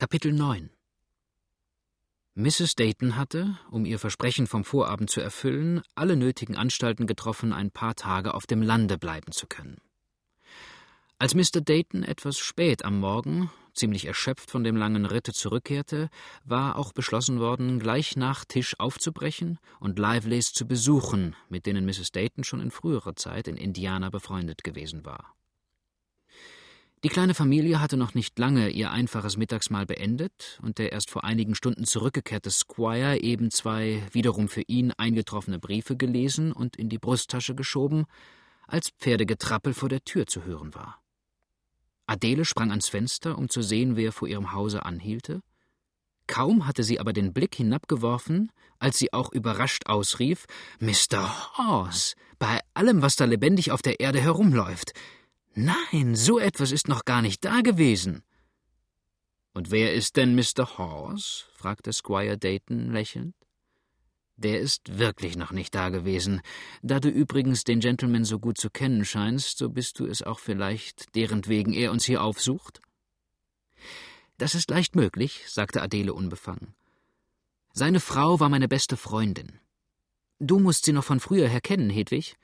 Kapitel 9 Mrs. Dayton hatte, um ihr Versprechen vom Vorabend zu erfüllen, alle nötigen Anstalten getroffen, ein paar Tage auf dem Lande bleiben zu können. Als Mr. Dayton etwas spät am Morgen, ziemlich erschöpft von dem langen Ritte zurückkehrte, war auch beschlossen worden, gleich nach Tisch aufzubrechen und Liveleys zu besuchen, mit denen Mrs. Dayton schon in früherer Zeit in Indiana befreundet gewesen war. Die kleine Familie hatte noch nicht lange ihr einfaches Mittagsmahl beendet und der erst vor einigen Stunden zurückgekehrte Squire eben zwei wiederum für ihn eingetroffene Briefe gelesen und in die Brusttasche geschoben, als Pferdegetrappel vor der Tür zu hören war. Adele sprang ans Fenster, um zu sehen, wer vor ihrem Hause anhielte. Kaum hatte sie aber den Blick hinabgeworfen, als sie auch überrascht ausrief: Mr. Hawes, bei allem, was da lebendig auf der Erde herumläuft, Nein, so etwas ist noch gar nicht da gewesen. Und wer ist denn Mr. Hawes? fragte Squire Dayton lächelnd. Der ist wirklich noch nicht da gewesen. Da du übrigens den Gentleman so gut zu kennen scheinst, so bist du es auch vielleicht, derentwegen er uns hier aufsucht? Das ist leicht möglich, sagte Adele unbefangen. Seine Frau war meine beste Freundin. Du musst sie noch von früher her kennen, Hedwig.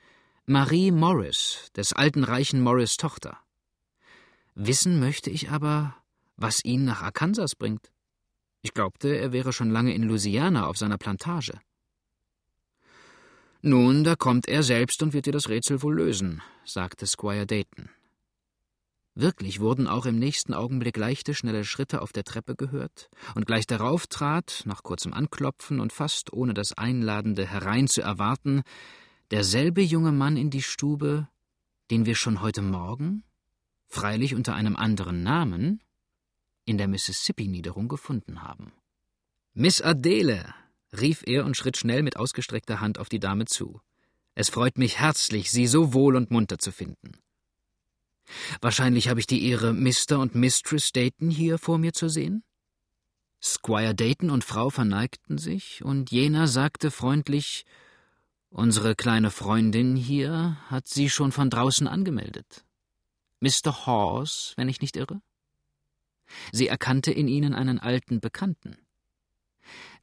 Marie Morris, des alten reichen Morris Tochter. Wissen möchte ich aber, was ihn nach Arkansas bringt. Ich glaubte, er wäre schon lange in Louisiana auf seiner Plantage. Nun, da kommt er selbst und wird dir das Rätsel wohl lösen, sagte Squire Dayton. Wirklich wurden auch im nächsten Augenblick leichte, schnelle Schritte auf der Treppe gehört, und gleich darauf trat, nach kurzem Anklopfen und fast ohne das Einladende herein zu erwarten, derselbe junge Mann in die Stube, den wir schon heute Morgen, freilich unter einem anderen Namen, in der Mississippi-Niederung gefunden haben. Miss Adele, rief er und schritt schnell mit ausgestreckter Hand auf die Dame zu. Es freut mich herzlich, Sie so wohl und munter zu finden. Wahrscheinlich habe ich die Ehre, Mr. und Mistress Dayton hier vor mir zu sehen? Squire Dayton und Frau verneigten sich, und jener sagte freundlich Unsere kleine Freundin hier hat Sie schon von draußen angemeldet. Mr. Hawes, wenn ich nicht irre? Sie erkannte in Ihnen einen alten Bekannten.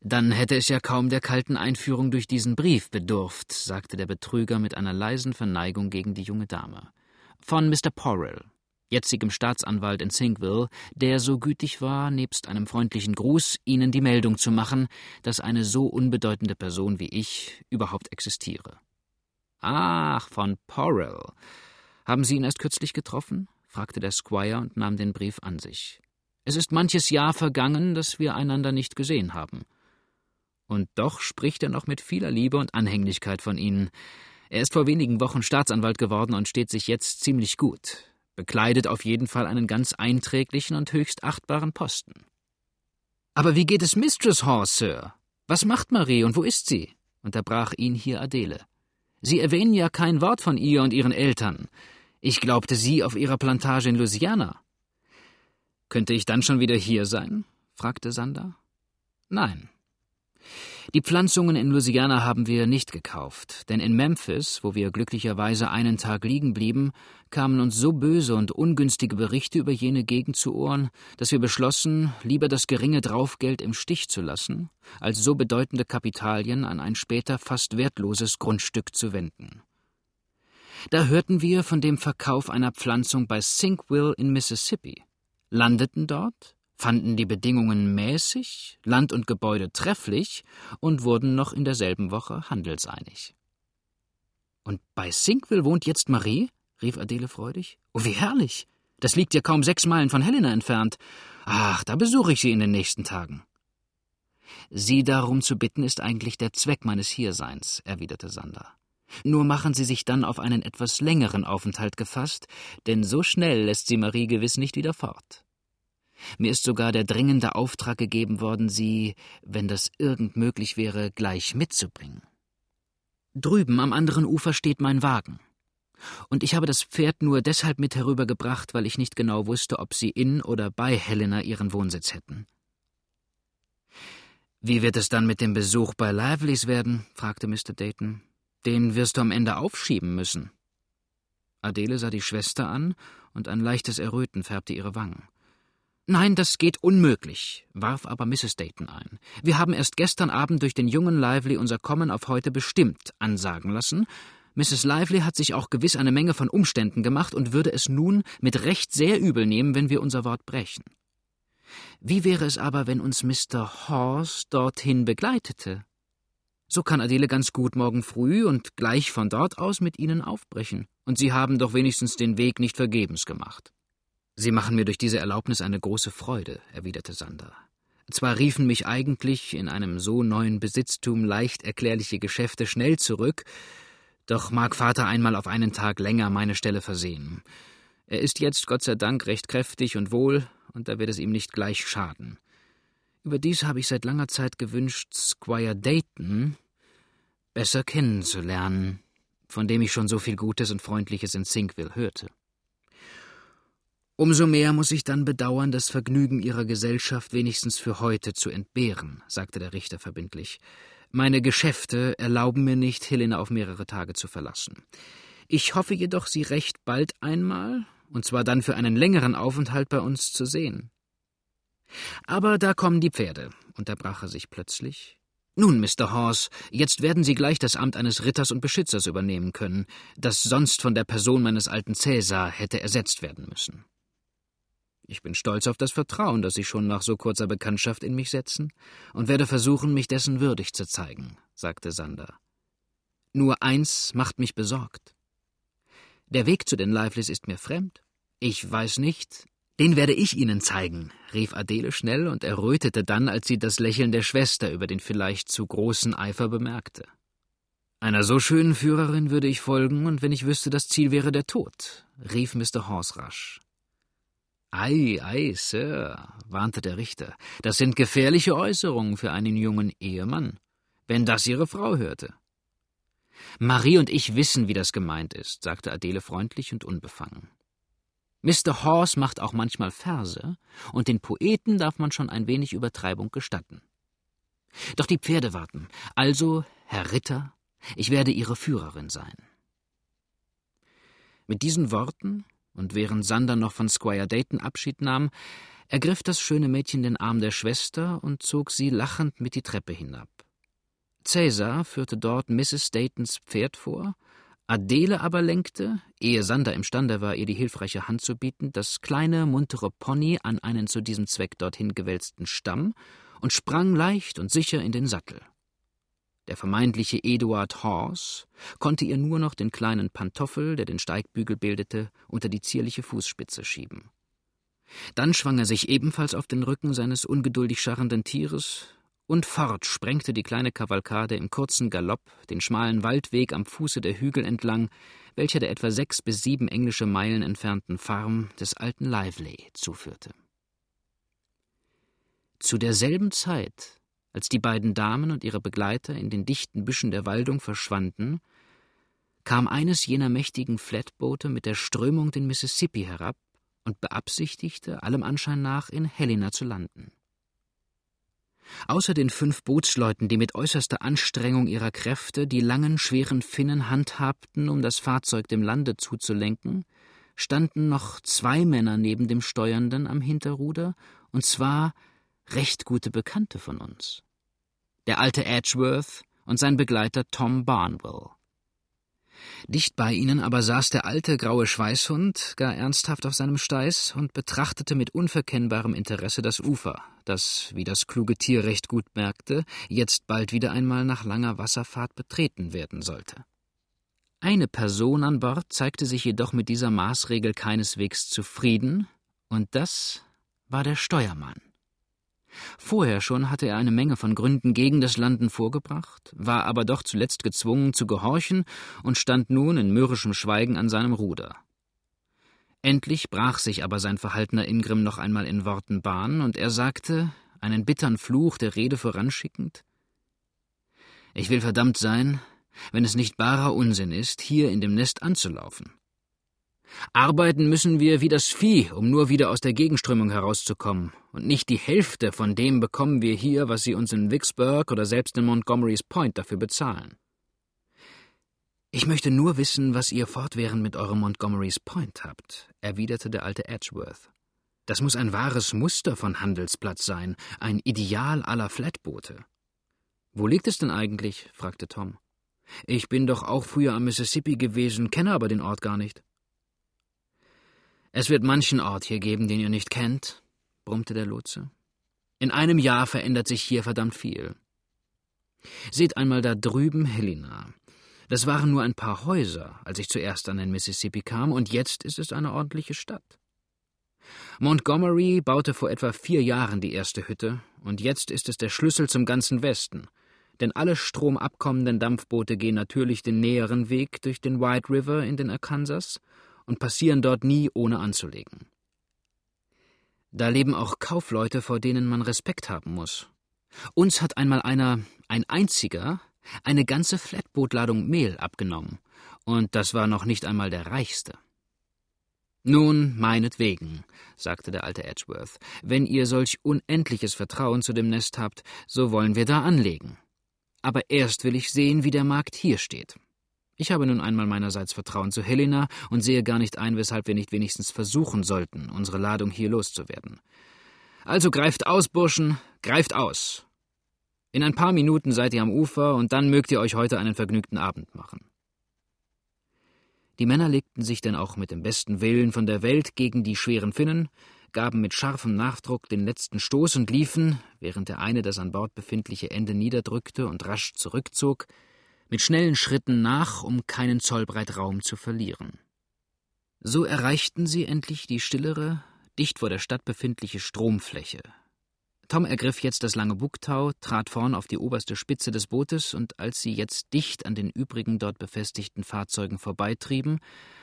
Dann hätte es ja kaum der kalten Einführung durch diesen Brief bedurft, sagte der Betrüger mit einer leisen Verneigung gegen die junge Dame. Von Mr. Porrell jetzigem Staatsanwalt in Sinkville, der so gütig war, nebst einem freundlichen Gruß Ihnen die Meldung zu machen, dass eine so unbedeutende Person wie ich überhaupt existiere. Ach, von Porrell. Haben Sie ihn erst kürzlich getroffen? fragte der Squire und nahm den Brief an sich. Es ist manches Jahr vergangen, dass wir einander nicht gesehen haben. Und doch spricht er noch mit vieler Liebe und Anhänglichkeit von Ihnen. Er ist vor wenigen Wochen Staatsanwalt geworden und steht sich jetzt ziemlich gut bekleidet auf jeden Fall einen ganz einträglichen und höchst achtbaren Posten. Aber wie geht es Mistress Horse, Sir? Was macht Marie und wo ist sie? unterbrach ihn hier Adele. Sie erwähnen ja kein Wort von ihr und ihren Eltern. Ich glaubte sie auf ihrer Plantage in Louisiana. Könnte ich dann schon wieder hier sein? fragte Sander. Nein, die Pflanzungen in Louisiana haben wir nicht gekauft, denn in Memphis, wo wir glücklicherweise einen Tag liegen blieben, kamen uns so böse und ungünstige Berichte über jene Gegend zu Ohren, dass wir beschlossen, lieber das geringe Draufgeld im Stich zu lassen, als so bedeutende Kapitalien an ein später fast wertloses Grundstück zu wenden. Da hörten wir von dem Verkauf einer Pflanzung bei Sinkville in Mississippi, landeten dort, fanden die Bedingungen mäßig, Land und Gebäude trefflich und wurden noch in derselben Woche handelseinig. Und bei Sinkville wohnt jetzt Marie? rief Adele freudig. Oh, wie herrlich! Das liegt ja kaum sechs Meilen von Helena entfernt. Ach, da besuche ich sie in den nächsten Tagen. Sie darum zu bitten, ist eigentlich der Zweck meines Hierseins, erwiderte Sander. Nur machen Sie sich dann auf einen etwas längeren Aufenthalt gefasst, denn so schnell lässt sie Marie gewiss nicht wieder fort. Mir ist sogar der dringende Auftrag gegeben worden, sie, wenn das irgend möglich wäre, gleich mitzubringen. Drüben am anderen Ufer steht mein Wagen. Und ich habe das Pferd nur deshalb mit herübergebracht, weil ich nicht genau wusste, ob sie in oder bei Helena ihren Wohnsitz hätten. Wie wird es dann mit dem Besuch bei Lively's werden? fragte Mr. Dayton. Den wirst du am Ende aufschieben müssen. Adele sah die Schwester an, und ein leichtes Erröten färbte ihre Wangen. Nein, das geht unmöglich, warf aber Mrs. Dayton ein. Wir haben erst gestern Abend durch den jungen Lively unser Kommen auf heute bestimmt ansagen lassen. Mrs. Lively hat sich auch gewiss eine Menge von Umständen gemacht und würde es nun mit Recht sehr übel nehmen, wenn wir unser Wort brechen. Wie wäre es aber, wenn uns Mr. Hawes dorthin begleitete? So kann Adele ganz gut morgen früh und gleich von dort aus mit Ihnen aufbrechen, und Sie haben doch wenigstens den Weg nicht vergebens gemacht. Sie machen mir durch diese Erlaubnis eine große Freude, erwiderte Sander. Zwar riefen mich eigentlich in einem so neuen Besitztum leicht erklärliche Geschäfte schnell zurück, doch mag Vater einmal auf einen Tag länger meine Stelle versehen. Er ist jetzt, Gott sei Dank, recht kräftig und wohl, und da wird es ihm nicht gleich schaden. Überdies habe ich seit langer Zeit gewünscht, Squire Dayton besser kennenzulernen, von dem ich schon so viel Gutes und Freundliches in Sinkville hörte. Umso mehr muss ich dann bedauern, das Vergnügen Ihrer Gesellschaft wenigstens für heute zu entbehren, sagte der Richter verbindlich. Meine Geschäfte erlauben mir nicht, Helena auf mehrere Tage zu verlassen. Ich hoffe jedoch, Sie recht bald einmal, und zwar dann für einen längeren Aufenthalt bei uns zu sehen. Aber da kommen die Pferde, unterbrach er sich plötzlich. Nun, Mr. Hawes, jetzt werden Sie gleich das Amt eines Ritters und Beschützers übernehmen können, das sonst von der Person meines alten Cäsar hätte ersetzt werden müssen. Ich bin stolz auf das Vertrauen, das Sie schon nach so kurzer Bekanntschaft in mich setzen, und werde versuchen, mich dessen würdig zu zeigen, sagte Sander. Nur eins macht mich besorgt. Der Weg zu den Liveleys ist mir fremd. Ich weiß nicht. Den werde ich Ihnen zeigen, rief Adele schnell und errötete dann, als sie das Lächeln der Schwester über den vielleicht zu großen Eifer bemerkte. Einer so schönen Führerin würde ich folgen, und wenn ich wüsste, das Ziel wäre der Tod, rief Mr. Horse rasch. Ei, ei, Sir, warnte der Richter, das sind gefährliche Äußerungen für einen jungen Ehemann, wenn das Ihre Frau hörte. Marie und ich wissen, wie das gemeint ist, sagte Adele freundlich und unbefangen. Mr. Horse macht auch manchmal Verse, und den Poeten darf man schon ein wenig Übertreibung gestatten. Doch die Pferde warten, also, Herr Ritter, ich werde Ihre Führerin sein. Mit diesen Worten und während Sander noch von Squire Dayton Abschied nahm, ergriff das schöne Mädchen den Arm der Schwester und zog sie lachend mit die Treppe hinab. Cäsar führte dort Mrs. Daytons Pferd vor, Adele aber lenkte, ehe Sander imstande war, ihr die hilfreiche Hand zu bieten, das kleine, muntere Pony an einen zu diesem Zweck dorthin gewälzten Stamm und sprang leicht und sicher in den Sattel. Der vermeintliche Eduard Horse konnte ihr nur noch den kleinen Pantoffel, der den Steigbügel bildete, unter die zierliche Fußspitze schieben. Dann schwang er sich ebenfalls auf den Rücken seines ungeduldig scharrenden Tieres, und fort sprengte die kleine Kavalkade im kurzen Galopp den schmalen Waldweg am Fuße der Hügel entlang, welcher der etwa sechs bis sieben englische Meilen entfernten Farm des alten Lively zuführte. Zu derselben Zeit als die beiden Damen und ihre Begleiter in den dichten Büschen der Waldung verschwanden, kam eines jener mächtigen Flatboote mit der Strömung den Mississippi herab und beabsichtigte, allem Anschein nach, in Helena zu landen. Außer den fünf Bootsleuten, die mit äußerster Anstrengung ihrer Kräfte die langen, schweren Finnen handhabten, um das Fahrzeug dem Lande zuzulenken, standen noch zwei Männer neben dem Steuernden am Hinterruder, und zwar recht gute Bekannte von uns. Der alte Edgeworth und sein Begleiter Tom Barnwell. Dicht bei ihnen aber saß der alte graue Schweißhund gar ernsthaft auf seinem Steiß und betrachtete mit unverkennbarem Interesse das Ufer, das, wie das kluge Tier recht gut merkte, jetzt bald wieder einmal nach langer Wasserfahrt betreten werden sollte. Eine Person an Bord zeigte sich jedoch mit dieser Maßregel keineswegs zufrieden, und das war der Steuermann. Vorher schon hatte er eine Menge von Gründen gegen das Landen vorgebracht, war aber doch zuletzt gezwungen zu gehorchen und stand nun in mürrischem Schweigen an seinem Ruder. Endlich brach sich aber sein verhaltener Ingrimm noch einmal in Worten Bahn, und er sagte, einen bittern Fluch der Rede voranschickend Ich will verdammt sein, wenn es nicht barer Unsinn ist, hier in dem Nest anzulaufen. Arbeiten müssen wir wie das Vieh, um nur wieder aus der Gegenströmung herauszukommen, und nicht die Hälfte von dem bekommen wir hier, was Sie uns in Vicksburg oder selbst in Montgomery's Point dafür bezahlen. Ich möchte nur wissen, was ihr fortwährend mit eurem Montgomery's Point habt, erwiderte der alte Edgeworth. Das muss ein wahres Muster von Handelsplatz sein, ein Ideal aller Flatboote. Wo liegt es denn eigentlich? fragte Tom. Ich bin doch auch früher am Mississippi gewesen, kenne aber den Ort gar nicht. Es wird manchen Ort hier geben, den ihr nicht kennt, brummte der Lotse. In einem Jahr verändert sich hier verdammt viel. Seht einmal da drüben Helena. Das waren nur ein paar Häuser, als ich zuerst an den Mississippi kam, und jetzt ist es eine ordentliche Stadt. Montgomery baute vor etwa vier Jahren die erste Hütte, und jetzt ist es der Schlüssel zum ganzen Westen, denn alle stromabkommenden Dampfboote gehen natürlich den näheren Weg durch den White River in den Arkansas und passieren dort nie ohne anzulegen. Da leben auch Kaufleute, vor denen man Respekt haben muss. Uns hat einmal einer, ein einziger, eine ganze Flatbootladung Mehl abgenommen, und das war noch nicht einmal der reichste. Nun, meinetwegen, sagte der alte Edgeworth, wenn ihr solch unendliches Vertrauen zu dem Nest habt, so wollen wir da anlegen. Aber erst will ich sehen, wie der Markt hier steht. Ich habe nun einmal meinerseits Vertrauen zu Helena und sehe gar nicht ein, weshalb wir nicht wenigstens versuchen sollten, unsere Ladung hier loszuwerden. Also greift aus, Burschen, greift aus. In ein paar Minuten seid ihr am Ufer und dann mögt ihr euch heute einen vergnügten Abend machen. Die Männer legten sich denn auch mit dem besten Willen von der Welt gegen die schweren Finnen, gaben mit scharfem Nachdruck den letzten Stoß und liefen, während der eine das an Bord befindliche Ende niederdrückte und rasch zurückzog, mit schnellen Schritten nach, um keinen Zollbreit Raum zu verlieren. So erreichten sie endlich die stillere, dicht vor der Stadt befindliche Stromfläche, Tom ergriff jetzt das lange Bugtau, trat vorn auf die oberste Spitze des Bootes, und als sie jetzt dicht an den übrigen dort befestigten Fahrzeugen vorbeitrieben,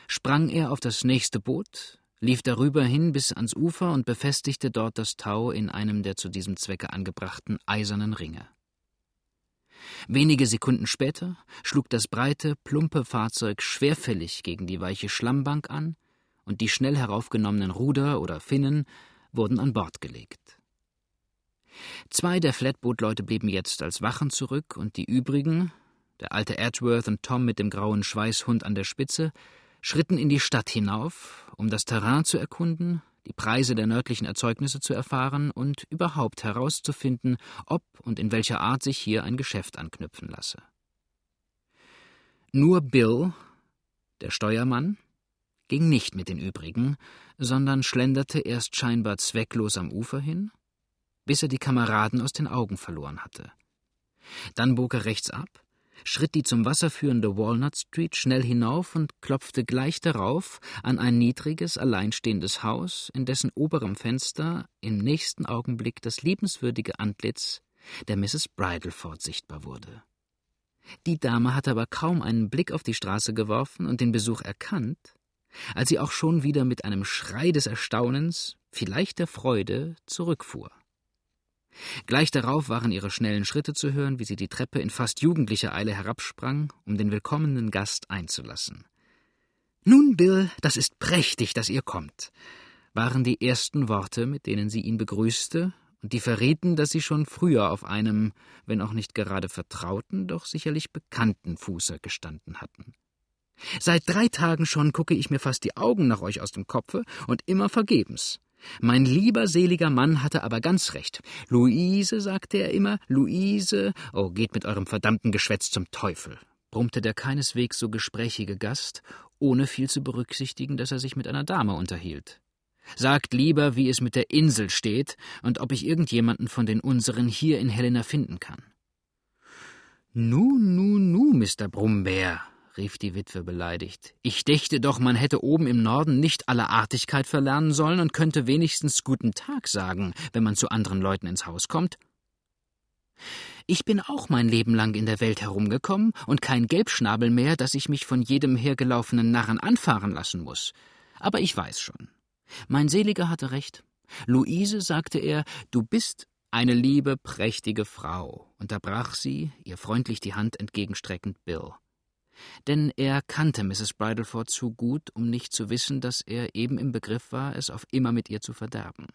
sprang er auf das nächste Boot, lief darüber hin bis ans Ufer und befestigte dort das Tau in einem der zu diesem Zwecke angebrachten eisernen Ringe. Wenige Sekunden später schlug das breite, plumpe Fahrzeug schwerfällig gegen die weiche Schlammbank an, und die schnell heraufgenommenen Ruder oder Finnen wurden an Bord gelegt. Zwei der Flatboot-Leute blieben jetzt als Wachen zurück und die übrigen, der alte Edgeworth und Tom mit dem grauen Schweißhund an der Spitze, schritten in die Stadt hinauf, um das Terrain zu erkunden, die Preise der nördlichen Erzeugnisse zu erfahren und überhaupt herauszufinden, ob und in welcher Art sich hier ein Geschäft anknüpfen lasse. Nur Bill, der Steuermann, ging nicht mit den übrigen, sondern schlenderte erst scheinbar zwecklos am Ufer hin, bis er die Kameraden aus den Augen verloren hatte. Dann bog er rechts ab, schritt die zum Wasser führende Walnut Street schnell hinauf und klopfte gleich darauf an ein niedriges, alleinstehendes Haus, in dessen oberem Fenster im nächsten Augenblick das liebenswürdige Antlitz der Mrs. Bridleford sichtbar wurde. Die Dame hatte aber kaum einen Blick auf die Straße geworfen und den Besuch erkannt, als sie auch schon wieder mit einem Schrei des Erstaunens, vielleicht der Freude, zurückfuhr. Gleich darauf waren ihre schnellen Schritte zu hören, wie sie die Treppe in fast jugendlicher Eile herabsprang, um den willkommenen Gast einzulassen. Nun, Bill, das ist prächtig, dass ihr kommt, waren die ersten Worte, mit denen sie ihn begrüßte, und die verrieten, dass sie schon früher auf einem, wenn auch nicht gerade vertrauten, doch sicherlich bekannten Fuße gestanden hatten. Seit drei Tagen schon gucke ich mir fast die Augen nach euch aus dem Kopfe und immer vergebens. Mein lieber seliger Mann hatte aber ganz recht. Luise, sagte er immer, Luise, oh, geht mit eurem verdammten Geschwätz zum Teufel, brummte der keineswegs so gesprächige Gast, ohne viel zu berücksichtigen, dass er sich mit einer Dame unterhielt. Sagt lieber, wie es mit der Insel steht und ob ich irgendjemanden von den unseren hier in Helena finden kann. Nu, nu, nu, Mr. Brummbär, rief die Witwe beleidigt. Ich dächte doch, man hätte oben im Norden nicht alle Artigkeit verlernen sollen und könnte wenigstens guten Tag sagen, wenn man zu anderen Leuten ins Haus kommt. Ich bin auch mein Leben lang in der Welt herumgekommen und kein Gelbschnabel mehr, dass ich mich von jedem hergelaufenen Narren anfahren lassen muss. Aber ich weiß schon. Mein Seliger hatte recht. Luise, sagte er, du bist eine liebe, prächtige Frau, unterbrach sie, ihr freundlich die Hand entgegenstreckend Bill denn er kannte Mrs. Bridleford zu gut, um nicht zu wissen, dass er eben im Begriff war, es auf immer mit ihr zu verderben.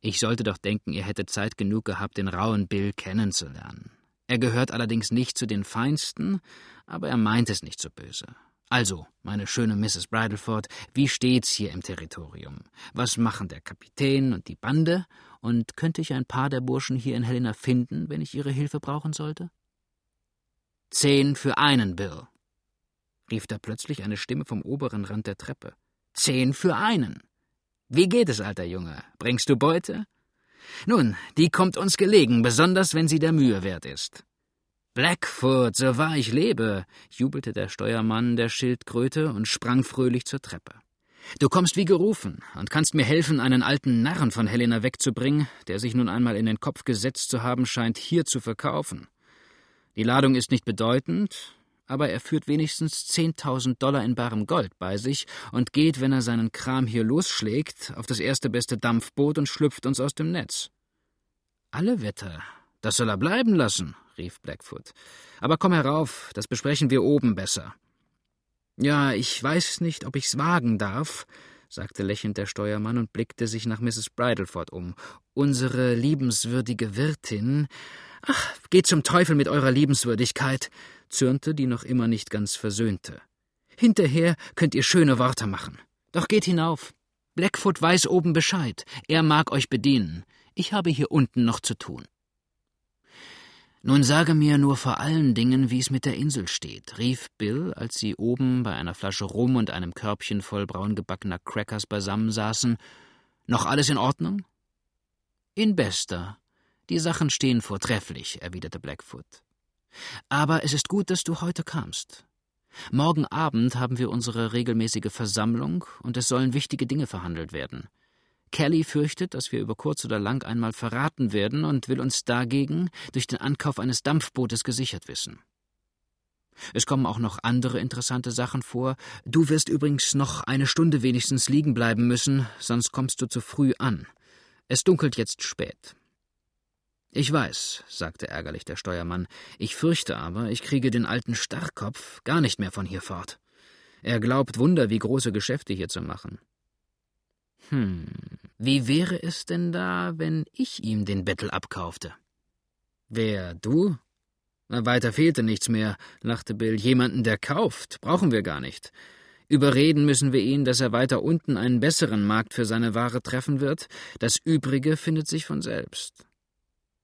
Ich sollte doch denken, ihr hättet Zeit genug gehabt, den rauen Bill kennenzulernen. Er gehört allerdings nicht zu den Feinsten, aber er meint es nicht so böse. Also, meine schöne Mrs. Bridleford, wie steht's hier im Territorium? Was machen der Kapitän und die Bande? Und könnte ich ein paar der Burschen hier in Helena finden, wenn ich ihre Hilfe brauchen sollte? Zehn für einen, Bill, rief da plötzlich eine Stimme vom oberen Rand der Treppe. Zehn für einen. Wie geht es, alter Junge? Bringst du Beute? Nun, die kommt uns gelegen, besonders wenn sie der Mühe wert ist. Blackfoot, so wahr ich lebe, jubelte der Steuermann der Schildkröte und sprang fröhlich zur Treppe. Du kommst wie gerufen und kannst mir helfen, einen alten Narren von Helena wegzubringen, der sich nun einmal in den Kopf gesetzt zu haben scheint, hier zu verkaufen. Die Ladung ist nicht bedeutend, aber er führt wenigstens zehntausend Dollar in barem Gold bei sich und geht, wenn er seinen Kram hier losschlägt, auf das erste beste Dampfboot und schlüpft uns aus dem Netz. Alle Wetter, das soll er bleiben lassen, rief Blackfoot. Aber komm herauf, das besprechen wir oben besser. Ja, ich weiß nicht, ob ich's wagen darf, sagte lächelnd der Steuermann und blickte sich nach Mrs. Bridleford um. Unsere liebenswürdige Wirtin. Ach, geht zum Teufel mit eurer Liebenswürdigkeit, zürnte die noch immer nicht ganz versöhnte. Hinterher könnt ihr schöne Worte machen. Doch geht hinauf. Blackfoot weiß oben Bescheid. Er mag euch bedienen. Ich habe hier unten noch zu tun. Nun sage mir nur vor allen Dingen, wie es mit der Insel steht, rief Bill, als sie oben bei einer Flasche Rum und einem Körbchen voll braungebackener Crackers beisammensaßen. Noch alles in Ordnung? In bester. Die Sachen stehen vortrefflich, erwiderte Blackfoot. Aber es ist gut, dass du heute kamst. Morgen Abend haben wir unsere regelmäßige Versammlung und es sollen wichtige Dinge verhandelt werden. Kelly fürchtet, dass wir über kurz oder lang einmal verraten werden und will uns dagegen durch den Ankauf eines Dampfbootes gesichert wissen. Es kommen auch noch andere interessante Sachen vor. Du wirst übrigens noch eine Stunde wenigstens liegen bleiben müssen, sonst kommst du zu früh an. Es dunkelt jetzt spät. Ich weiß, sagte ärgerlich der Steuermann, ich fürchte aber, ich kriege den alten Starrkopf gar nicht mehr von hier fort. Er glaubt Wunder, wie große Geschäfte hier zu machen. Hm, wie wäre es denn da, wenn ich ihm den Bettel abkaufte? Wer, du? Na, weiter fehlte nichts mehr, lachte Bill. Jemanden, der kauft, brauchen wir gar nicht. Überreden müssen wir ihn, dass er weiter unten einen besseren Markt für seine Ware treffen wird. Das Übrige findet sich von selbst.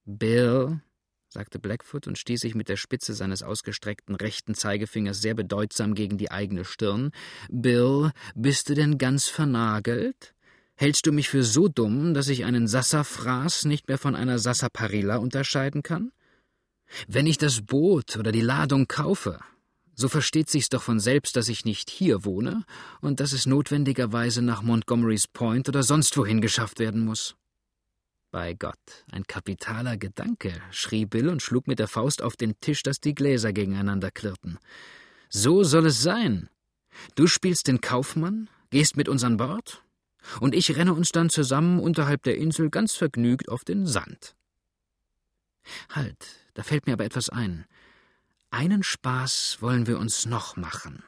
Bill, sagte Blackfoot und stieß sich mit der Spitze seines ausgestreckten rechten Zeigefingers sehr bedeutsam gegen die eigene Stirn. Bill, bist du denn ganz vernagelt? Hältst du mich für so dumm, dass ich einen Sassafras nicht mehr von einer Sassaparilla unterscheiden kann? Wenn ich das Boot oder die Ladung kaufe, so versteht sich's doch von selbst, dass ich nicht hier wohne und dass es notwendigerweise nach Montgomery's Point oder sonst wohin geschafft werden muss. Bei Gott, ein kapitaler Gedanke, schrie Bill und schlug mit der Faust auf den Tisch, dass die Gläser gegeneinander klirrten. So soll es sein. Du spielst den Kaufmann, gehst mit uns an Bord, und ich renne uns dann zusammen unterhalb der Insel ganz vergnügt auf den Sand. Halt, da fällt mir aber etwas ein. Einen Spaß wollen wir uns noch machen.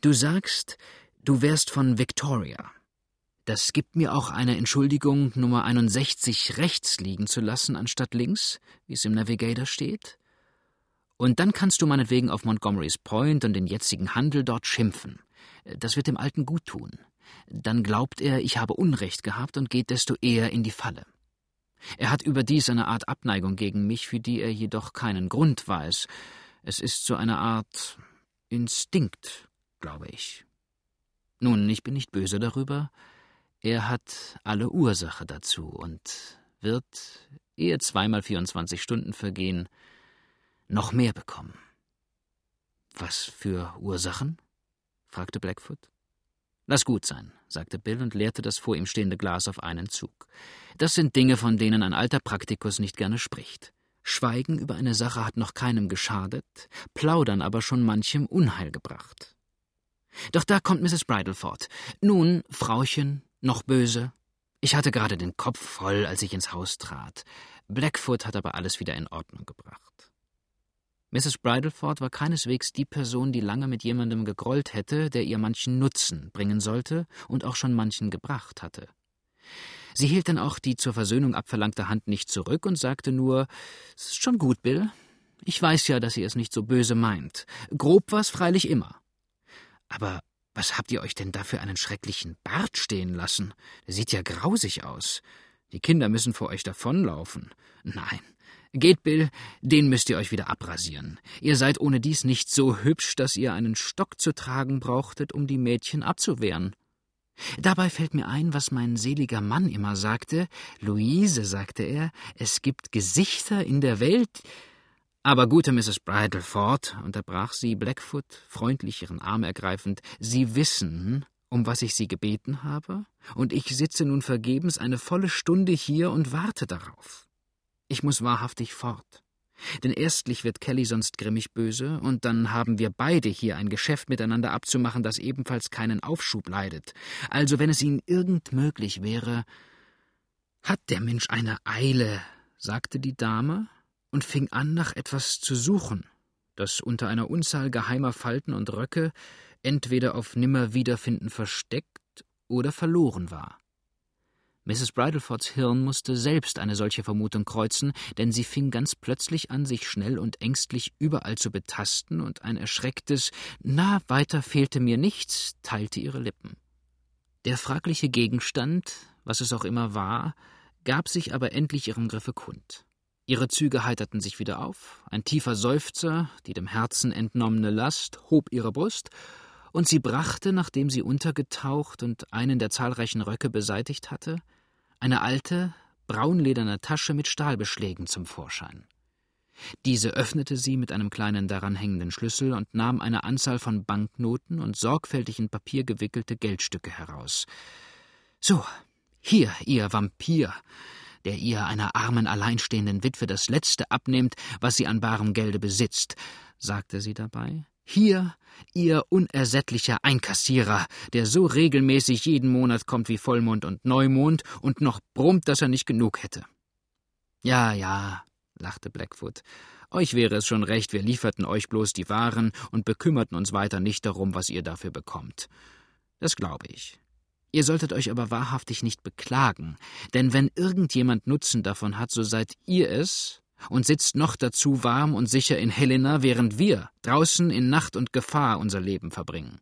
Du sagst, du wärst von Victoria. Das gibt mir auch eine Entschuldigung, Nummer 61 rechts liegen zu lassen, anstatt links, wie es im Navigator steht. Und dann kannst du meinetwegen auf Montgomery's Point und den jetzigen Handel dort schimpfen. Das wird dem Alten gut tun dann glaubt er, ich habe Unrecht gehabt und geht desto eher in die Falle. Er hat überdies eine Art Abneigung gegen mich, für die er jedoch keinen Grund weiß. Es ist so eine Art Instinkt, glaube ich. Nun, ich bin nicht böse darüber. Er hat alle Ursache dazu und wird, ehe zweimal 24 Stunden vergehen, noch mehr bekommen. Was für Ursachen? fragte Blackfoot. Lass gut sein, sagte Bill und leerte das vor ihm stehende Glas auf einen Zug. Das sind Dinge, von denen ein alter Praktikus nicht gerne spricht. Schweigen über eine Sache hat noch keinem geschadet, plaudern aber schon manchem Unheil gebracht. Doch da kommt Mrs. Bridleford. Nun, Frauchen, noch böse? Ich hatte gerade den Kopf voll, als ich ins Haus trat. Blackfoot hat aber alles wieder in Ordnung gebracht. Mrs. Bridleford war keineswegs die Person, die lange mit jemandem gegrollt hätte, der ihr manchen Nutzen bringen sollte und auch schon manchen gebracht hatte. Sie hielt dann auch die zur Versöhnung abverlangte Hand nicht zurück und sagte nur: Es ist schon gut, Bill. Ich weiß ja, dass ihr es nicht so böse meint. Grob war's freilich immer. Aber was habt ihr euch denn da für einen schrecklichen Bart stehen lassen? Der sieht ja grausig aus. Die Kinder müssen vor euch davonlaufen. Nein. Geht, Bill, den müsst ihr euch wieder abrasieren. Ihr seid ohne dies nicht so hübsch, dass ihr einen Stock zu tragen brauchtet, um die Mädchen abzuwehren. Dabei fällt mir ein, was mein seliger Mann immer sagte. Luise, sagte er, es gibt Gesichter in der Welt. Aber gute Mrs. Bridleford, unterbrach sie Blackfoot, freundlich ihren Arm ergreifend, Sie wissen, um was ich Sie gebeten habe, und ich sitze nun vergebens eine volle Stunde hier und warte darauf. Ich muss wahrhaftig fort. Denn erstlich wird Kelly sonst grimmig böse, und dann haben wir beide hier ein Geschäft miteinander abzumachen, das ebenfalls keinen Aufschub leidet. Also, wenn es Ihnen irgend möglich wäre. Hat der Mensch eine Eile, sagte die Dame und fing an, nach etwas zu suchen, das unter einer Unzahl geheimer Falten und Röcke entweder auf Nimmerwiederfinden versteckt oder verloren war. Mrs. Bridlefords Hirn musste selbst eine solche Vermutung kreuzen, denn sie fing ganz plötzlich an, sich schnell und ängstlich überall zu betasten, und ein erschrecktes Na, weiter fehlte mir nichts teilte ihre Lippen. Der fragliche Gegenstand, was es auch immer war, gab sich aber endlich ihrem Griffe kund. Ihre Züge heiterten sich wieder auf, ein tiefer Seufzer, die dem Herzen entnommene Last, hob ihre Brust, und sie brachte, nachdem sie untergetaucht und einen der zahlreichen Röcke beseitigt hatte, eine alte, braunlederne Tasche mit Stahlbeschlägen zum Vorschein. Diese öffnete sie mit einem kleinen daran hängenden Schlüssel und nahm eine Anzahl von Banknoten und sorgfältig in Papier gewickelte Geldstücke heraus. So, hier, ihr Vampir, der ihr einer armen, alleinstehenden Witwe das Letzte abnehmt, was sie an barem Gelde besitzt, sagte sie dabei hier Ihr unersättlicher Einkassierer, der so regelmäßig jeden Monat kommt wie Vollmond und Neumond und noch brummt, dass er nicht genug hätte. Ja, ja, lachte Blackfoot. Euch wäre es schon recht, wir lieferten euch bloß die Waren und bekümmerten uns weiter nicht darum, was ihr dafür bekommt. Das glaube ich. Ihr solltet euch aber wahrhaftig nicht beklagen, denn wenn irgendjemand Nutzen davon hat, so seid ihr es, und sitzt noch dazu warm und sicher in Helena, während wir draußen in Nacht und Gefahr unser Leben verbringen.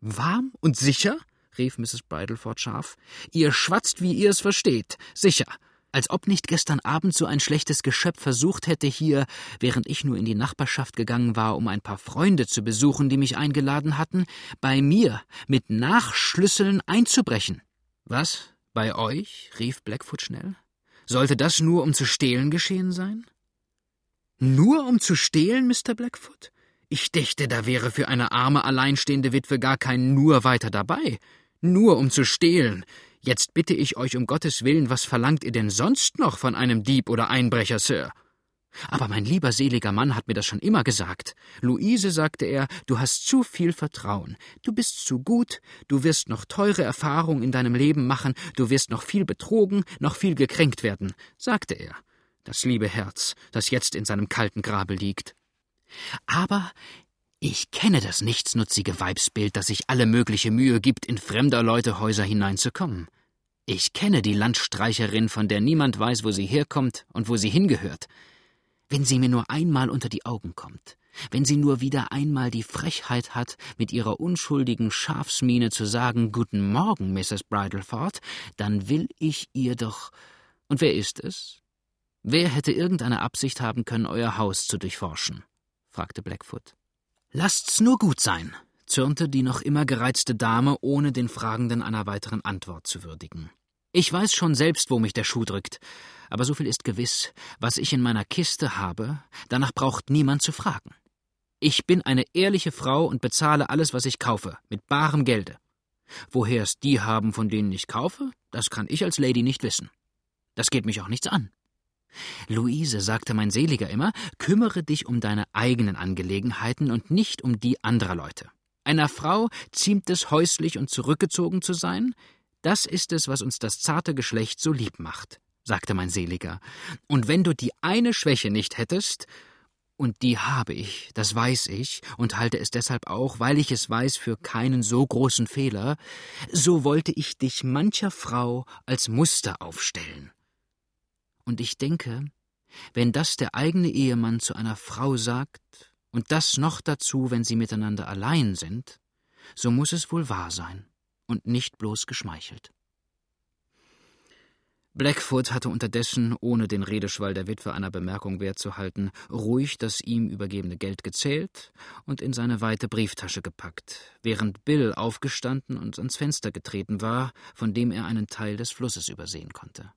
Warm und sicher? rief Mrs. Bridleford scharf. Ihr schwatzt, wie ihr es versteht. Sicher. Als ob nicht gestern Abend so ein schlechtes Geschöpf versucht hätte, hier, während ich nur in die Nachbarschaft gegangen war, um ein paar Freunde zu besuchen, die mich eingeladen hatten, bei mir mit Nachschlüsseln einzubrechen. Was? Bei euch? rief Blackfoot schnell. Sollte das nur um zu stehlen geschehen sein? Nur um zu stehlen, Mr. Blackfoot? Ich dächte, da wäre für eine arme, alleinstehende Witwe gar kein nur weiter dabei. Nur um zu stehlen. Jetzt bitte ich euch um Gottes Willen, was verlangt ihr denn sonst noch von einem Dieb oder Einbrecher, Sir? Aber mein lieber seliger Mann hat mir das schon immer gesagt. Luise, sagte er, du hast zu viel Vertrauen. Du bist zu gut, du wirst noch teure Erfahrungen in deinem Leben machen, du wirst noch viel betrogen, noch viel gekränkt werden, sagte er. Das liebe Herz, das jetzt in seinem kalten Grabe liegt. Aber ich kenne das nichtsnutzige Weibsbild, das sich alle mögliche Mühe gibt, in fremder Leute Häuser hineinzukommen. Ich kenne die Landstreicherin, von der niemand weiß, wo sie herkommt und wo sie hingehört. Wenn sie mir nur einmal unter die Augen kommt, wenn sie nur wieder einmal die Frechheit hat, mit ihrer unschuldigen Schafsmiene zu sagen Guten Morgen, Mrs. Bridleford, dann will ich ihr doch. Und wer ist es? Wer hätte irgendeine Absicht haben können, euer Haus zu durchforschen? fragte Blackfoot. Lasst's nur gut sein, zürnte die noch immer gereizte Dame, ohne den Fragenden einer weiteren Antwort zu würdigen. Ich weiß schon selbst, wo mich der Schuh drückt, aber so viel ist gewiss, was ich in meiner Kiste habe, danach braucht niemand zu fragen. Ich bin eine ehrliche Frau und bezahle alles, was ich kaufe, mit barem Gelde. Woher es die haben, von denen ich kaufe, das kann ich als Lady nicht wissen. Das geht mich auch nichts an. Luise, sagte mein Seliger immer, kümmere dich um deine eigenen Angelegenheiten und nicht um die anderer Leute. Einer Frau ziemt es, häuslich und zurückgezogen zu sein, das ist es, was uns das zarte Geschlecht so lieb macht, sagte mein Seliger. Und wenn du die eine Schwäche nicht hättest, und die habe ich, das weiß ich, und halte es deshalb auch, weil ich es weiß, für keinen so großen Fehler, so wollte ich dich mancher Frau als Muster aufstellen. Und ich denke, wenn das der eigene Ehemann zu einer Frau sagt, und das noch dazu, wenn sie miteinander allein sind, so muss es wohl wahr sein und nicht bloß geschmeichelt. Blackfoot hatte unterdessen, ohne den Redeschwall der Witwe einer Bemerkung wert zu halten, ruhig das ihm übergebene Geld gezählt und in seine weite Brieftasche gepackt, während Bill aufgestanden und ans Fenster getreten war, von dem er einen Teil des Flusses übersehen konnte.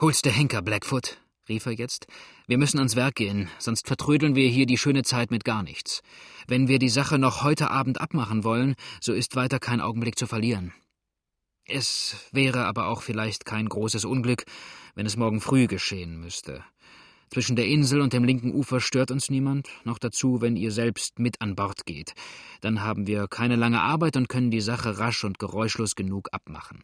Hol's der Henker, Blackfoot, rief er jetzt. Wir müssen ans Werk gehen, sonst vertrödeln wir hier die schöne Zeit mit gar nichts. Wenn wir die Sache noch heute Abend abmachen wollen, so ist weiter kein Augenblick zu verlieren. Es wäre aber auch vielleicht kein großes Unglück, wenn es morgen früh geschehen müsste. Zwischen der Insel und dem linken Ufer stört uns niemand, noch dazu, wenn ihr selbst mit an Bord geht. Dann haben wir keine lange Arbeit und können die Sache rasch und geräuschlos genug abmachen.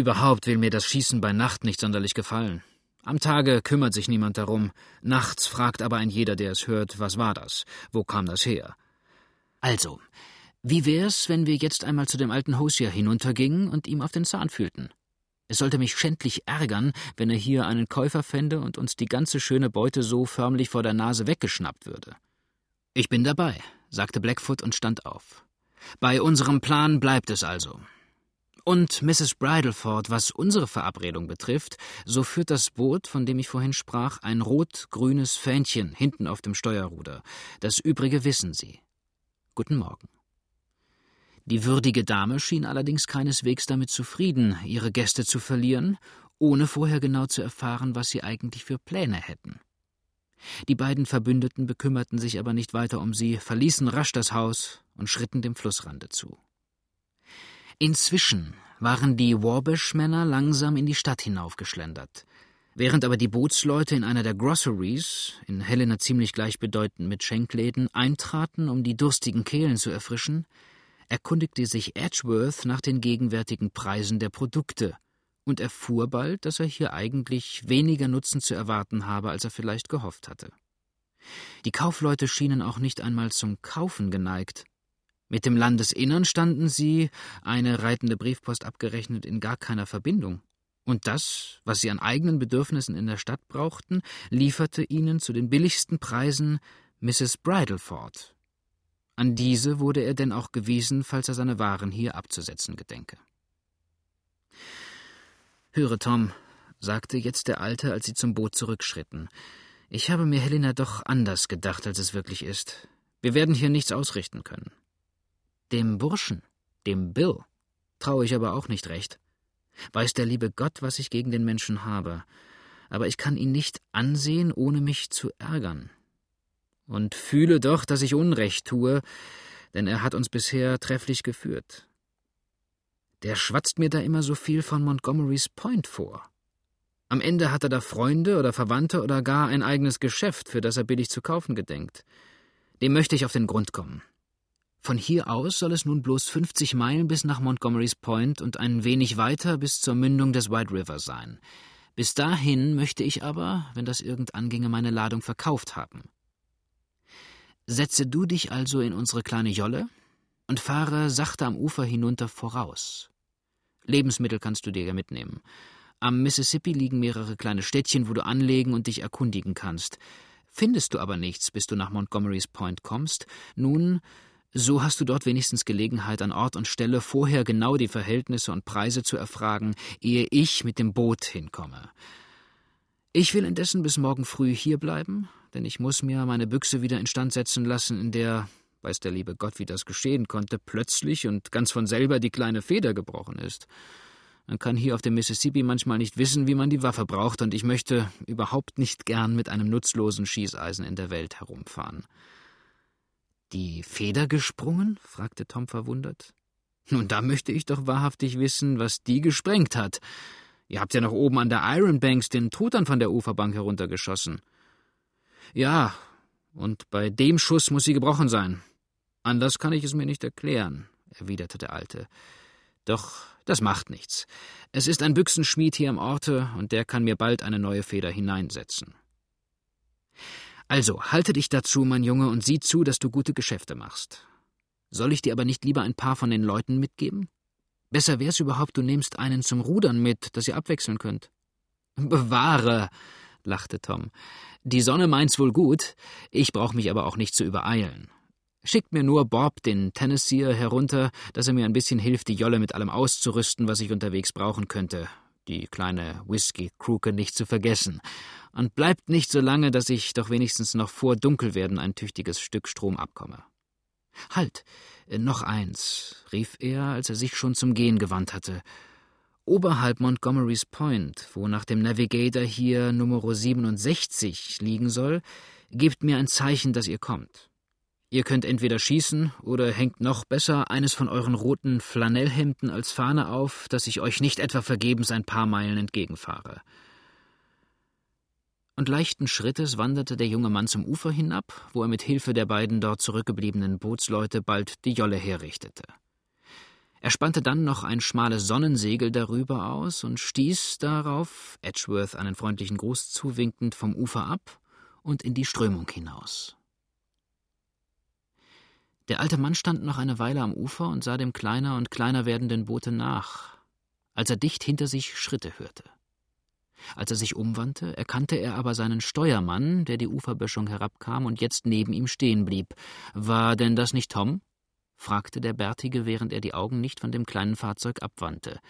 Überhaupt will mir das Schießen bei Nacht nicht sonderlich gefallen. Am Tage kümmert sich niemand darum, nachts fragt aber ein jeder, der es hört, was war das? Wo kam das her? Also, wie wär's, wenn wir jetzt einmal zu dem alten Hosier hinuntergingen und ihm auf den Zahn fühlten? Es sollte mich schändlich ärgern, wenn er hier einen Käufer fände und uns die ganze schöne Beute so förmlich vor der Nase weggeschnappt würde. Ich bin dabei, sagte Blackfoot und stand auf. Bei unserem Plan bleibt es also. Und Mrs. Bridleford, was unsere Verabredung betrifft, so führt das Boot, von dem ich vorhin sprach, ein rot-grünes Fähnchen hinten auf dem Steuerruder. Das übrige wissen Sie. Guten Morgen. Die würdige Dame schien allerdings keineswegs damit zufrieden, ihre Gäste zu verlieren, ohne vorher genau zu erfahren, was sie eigentlich für Pläne hätten. Die beiden Verbündeten bekümmerten sich aber nicht weiter um sie, verließen rasch das Haus und schritten dem Flussrande zu. Inzwischen waren die Wabash-Männer langsam in die Stadt hinaufgeschlendert. Während aber die Bootsleute in einer der Grosseries, in Helena ziemlich gleichbedeutend mit Schenkläden, eintraten, um die durstigen Kehlen zu erfrischen, erkundigte sich Edgeworth nach den gegenwärtigen Preisen der Produkte und erfuhr bald, dass er hier eigentlich weniger Nutzen zu erwarten habe, als er vielleicht gehofft hatte. Die Kaufleute schienen auch nicht einmal zum Kaufen geneigt. Mit dem Landesinnern standen sie, eine reitende Briefpost abgerechnet, in gar keiner Verbindung. Und das, was sie an eigenen Bedürfnissen in der Stadt brauchten, lieferte ihnen zu den billigsten Preisen Mrs. Bridleford, an diese wurde er denn auch gewiesen, falls er seine Waren hier abzusetzen gedenke. Höre, Tom, sagte jetzt der Alte, als sie zum Boot zurückschritten. Ich habe mir Helena doch anders gedacht, als es wirklich ist. Wir werden hier nichts ausrichten können. Dem Burschen, dem Bill, traue ich aber auch nicht recht. Weiß der liebe Gott, was ich gegen den Menschen habe. Aber ich kann ihn nicht ansehen, ohne mich zu ärgern und fühle doch, dass ich Unrecht tue, denn er hat uns bisher trefflich geführt. Der schwatzt mir da immer so viel von Montgomerys Point vor. Am Ende hat er da Freunde oder Verwandte oder gar ein eigenes Geschäft, für das er billig zu kaufen gedenkt. Dem möchte ich auf den Grund kommen. Von hier aus soll es nun bloß 50 Meilen bis nach Montgomerys Point und ein wenig weiter bis zur Mündung des White River sein. Bis dahin möchte ich aber, wenn das irgend anginge, meine Ladung verkauft haben. Setze du dich also in unsere kleine Jolle und fahre sachte am Ufer hinunter voraus. Lebensmittel kannst du dir ja mitnehmen. Am Mississippi liegen mehrere kleine Städtchen, wo du anlegen und dich erkundigen kannst. Findest du aber nichts, bis du nach Montgomerys Point kommst, nun, so hast du dort wenigstens Gelegenheit, an Ort und Stelle vorher genau die Verhältnisse und Preise zu erfragen, ehe ich mit dem Boot hinkomme. Ich will indessen bis morgen früh hier bleiben denn ich muss mir meine Büchse wieder instand setzen lassen, in der, weiß der liebe Gott, wie das geschehen konnte, plötzlich und ganz von selber die kleine Feder gebrochen ist. Man kann hier auf dem Mississippi manchmal nicht wissen, wie man die Waffe braucht, und ich möchte überhaupt nicht gern mit einem nutzlosen Schießeisen in der Welt herumfahren. Die Feder gesprungen? fragte Tom verwundert. Nun, da möchte ich doch wahrhaftig wissen, was die gesprengt hat. Ihr habt ja noch oben an der Iron Banks den Truthahn von der Uferbank heruntergeschossen. Ja, und bei dem Schuss muss sie gebrochen sein. Anders kann ich es mir nicht erklären, erwiderte der Alte. Doch das macht nichts. Es ist ein Büchsenschmied hier im Orte, und der kann mir bald eine neue Feder hineinsetzen. Also, halte dich dazu, mein Junge, und sieh zu, dass du gute Geschäfte machst. Soll ich dir aber nicht lieber ein paar von den Leuten mitgeben? Besser wär's überhaupt, du nimmst einen zum Rudern mit, dass ihr abwechseln könnt. Bewahre, lachte Tom. Die Sonne meint's wohl gut, ich brauch mich aber auch nicht zu übereilen. Schickt mir nur Bob, den Tennesseer, herunter, dass er mir ein bisschen hilft, die Jolle mit allem auszurüsten, was ich unterwegs brauchen könnte. Die kleine Whisky-Kruke nicht zu vergessen. Und bleibt nicht so lange, dass ich doch wenigstens noch vor Dunkelwerden ein tüchtiges Stück Strom abkomme. Halt, äh, noch eins, rief er, als er sich schon zum Gehen gewandt hatte. Oberhalb Montgomery's Point, wo nach dem Navigator hier Nummer 67 liegen soll, gebt mir ein Zeichen, dass ihr kommt. Ihr könnt entweder schießen oder hängt noch besser eines von euren roten Flanellhemden als Fahne auf, dass ich euch nicht etwa vergebens ein paar Meilen entgegenfahre. Und leichten Schrittes wanderte der junge Mann zum Ufer hinab, wo er mit Hilfe der beiden dort zurückgebliebenen Bootsleute bald die Jolle herrichtete. Er spannte dann noch ein schmales Sonnensegel darüber aus und stieß darauf, Edgeworth einen freundlichen Gruß zuwinkend, vom Ufer ab und in die Strömung hinaus. Der alte Mann stand noch eine Weile am Ufer und sah dem kleiner und kleiner werdenden Boote nach, als er dicht hinter sich Schritte hörte. Als er sich umwandte, erkannte er aber seinen Steuermann, der die Uferböschung herabkam und jetzt neben ihm stehen blieb. War denn das nicht Tom? fragte der Bärtige, während er die Augen nicht von dem kleinen Fahrzeug abwandte.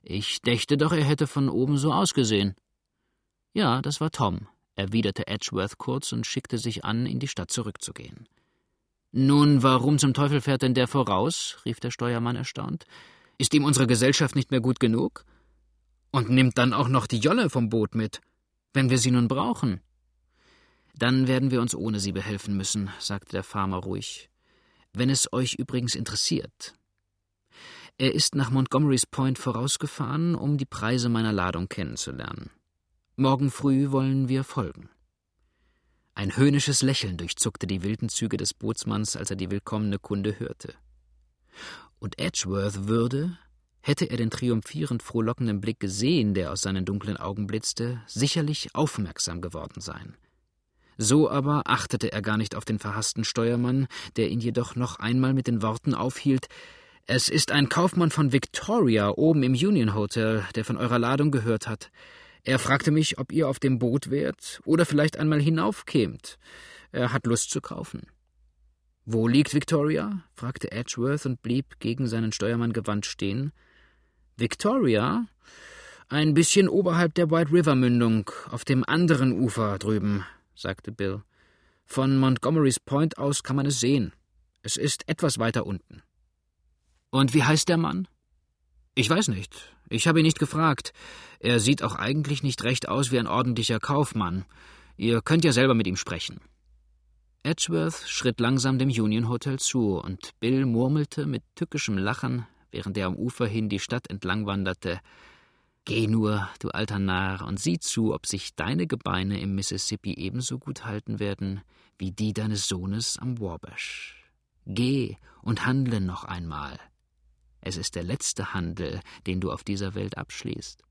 Ich dächte doch, er hätte von oben so ausgesehen. Ja, das war Tom, erwiderte Edgeworth kurz und schickte sich an, in die Stadt zurückzugehen. Nun, warum zum Teufel fährt denn der voraus? rief der Steuermann erstaunt. Ist ihm unsere Gesellschaft nicht mehr gut genug? Und nimmt dann auch noch die Jolle vom Boot mit, wenn wir sie nun brauchen. Dann werden wir uns ohne sie behelfen müssen, sagte der Farmer ruhig. Wenn es euch übrigens interessiert. Er ist nach Montgomery's Point vorausgefahren, um die Preise meiner Ladung kennenzulernen. Morgen früh wollen wir folgen. Ein höhnisches Lächeln durchzuckte die wilden Züge des Bootsmanns, als er die willkommene Kunde hörte. Und Edgeworth würde, hätte er den triumphierend frohlockenden Blick gesehen, der aus seinen dunklen Augen blitzte, sicherlich aufmerksam geworden sein. So aber achtete er gar nicht auf den verhassten Steuermann, der ihn jedoch noch einmal mit den Worten aufhielt Es ist ein Kaufmann von Victoria oben im Union Hotel, der von eurer Ladung gehört hat. Er fragte mich, ob ihr auf dem Boot wärt oder vielleicht einmal hinaufkämt. Er hat Lust zu kaufen. Wo liegt Victoria? fragte Edgeworth und blieb gegen seinen Steuermann gewandt stehen. Victoria? Ein bisschen oberhalb der White River Mündung, auf dem anderen Ufer drüben, sagte Bill. Von Montgomery's Point aus kann man es sehen. Es ist etwas weiter unten. Und wie heißt der Mann? Ich weiß nicht. Ich habe ihn nicht gefragt. Er sieht auch eigentlich nicht recht aus wie ein ordentlicher Kaufmann. Ihr könnt ja selber mit ihm sprechen. Edgeworth schritt langsam dem Union Hotel zu, und Bill murmelte mit tückischem Lachen, während er am Ufer hin die Stadt entlang wanderte. Geh nur, du alter Narr, und sieh zu, ob sich deine Gebeine im Mississippi ebenso gut halten werden wie die deines Sohnes am Wabash. Geh und handle noch einmal. Es ist der letzte Handel, den du auf dieser Welt abschließt.